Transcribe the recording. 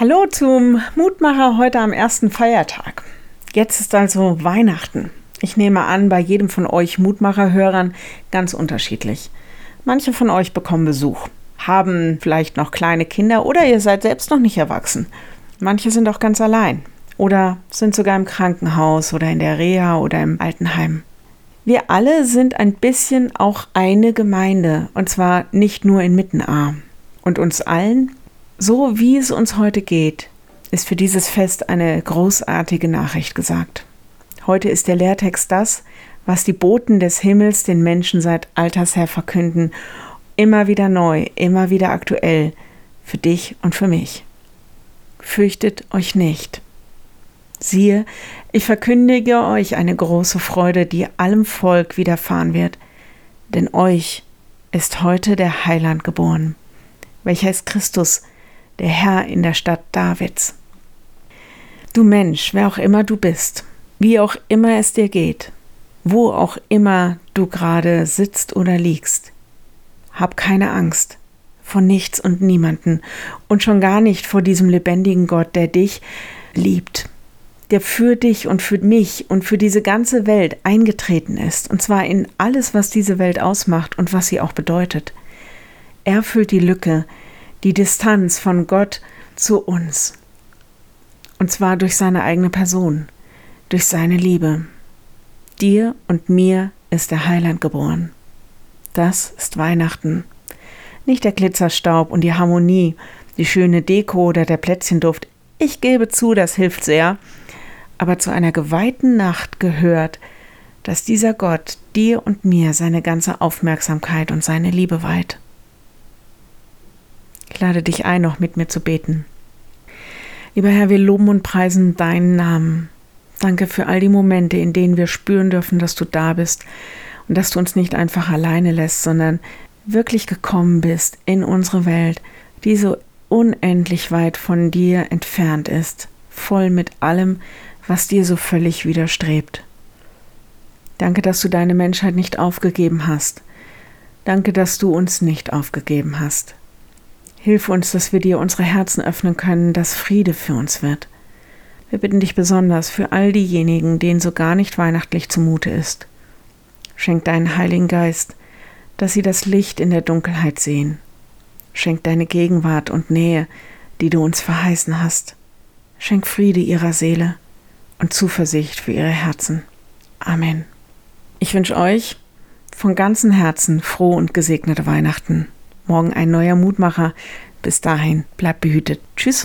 Hallo zum Mutmacher heute am ersten Feiertag. Jetzt ist also Weihnachten. Ich nehme an, bei jedem von euch Mutmacher-Hörern ganz unterschiedlich. Manche von euch bekommen Besuch, haben vielleicht noch kleine Kinder oder ihr seid selbst noch nicht erwachsen. Manche sind auch ganz allein oder sind sogar im Krankenhaus oder in der Reha oder im Altenheim. Wir alle sind ein bisschen auch eine Gemeinde und zwar nicht nur in Mittenaar. Und uns allen so wie es uns heute geht, ist für dieses Fest eine großartige Nachricht gesagt. Heute ist der Lehrtext das, was die Boten des Himmels den Menschen seit alters her verkünden, immer wieder neu, immer wieder aktuell, für dich und für mich. Fürchtet euch nicht. Siehe, ich verkündige euch eine große Freude, die allem Volk widerfahren wird, denn euch ist heute der Heiland geboren, welcher ist Christus, der Herr in der Stadt Davids. Du Mensch, wer auch immer du bist, wie auch immer es dir geht, wo auch immer du gerade sitzt oder liegst, hab keine Angst vor nichts und niemanden und schon gar nicht vor diesem lebendigen Gott, der dich liebt, der für dich und für mich und für diese ganze Welt eingetreten ist, und zwar in alles, was diese Welt ausmacht und was sie auch bedeutet. Er füllt die Lücke, die Distanz von Gott zu uns. Und zwar durch seine eigene Person, durch seine Liebe. Dir und mir ist der Heiland geboren. Das ist Weihnachten. Nicht der Glitzerstaub und die Harmonie, die schöne Deko oder der Plätzchenduft. Ich gebe zu, das hilft sehr. Aber zu einer geweihten Nacht gehört, dass dieser Gott dir und mir seine ganze Aufmerksamkeit und seine Liebe weiht. Ich lade dich ein, noch mit mir zu beten. Lieber Herr, wir loben und preisen deinen Namen. Danke für all die Momente, in denen wir spüren dürfen, dass du da bist und dass du uns nicht einfach alleine lässt, sondern wirklich gekommen bist in unsere Welt, die so unendlich weit von dir entfernt ist, voll mit allem, was dir so völlig widerstrebt. Danke, dass du deine Menschheit nicht aufgegeben hast. Danke, dass du uns nicht aufgegeben hast. Hilf uns, dass wir dir unsere Herzen öffnen können, dass Friede für uns wird. Wir bitten dich besonders für all diejenigen, denen so gar nicht weihnachtlich zumute ist. Schenk deinen Heiligen Geist, dass sie das Licht in der Dunkelheit sehen. Schenk deine Gegenwart und Nähe, die du uns verheißen hast. Schenk Friede ihrer Seele und Zuversicht für ihre Herzen. Amen. Ich wünsche euch von ganzem Herzen frohe und gesegnete Weihnachten. Morgen ein neuer Mutmacher. Bis dahin, bleibt behütet. Tschüss.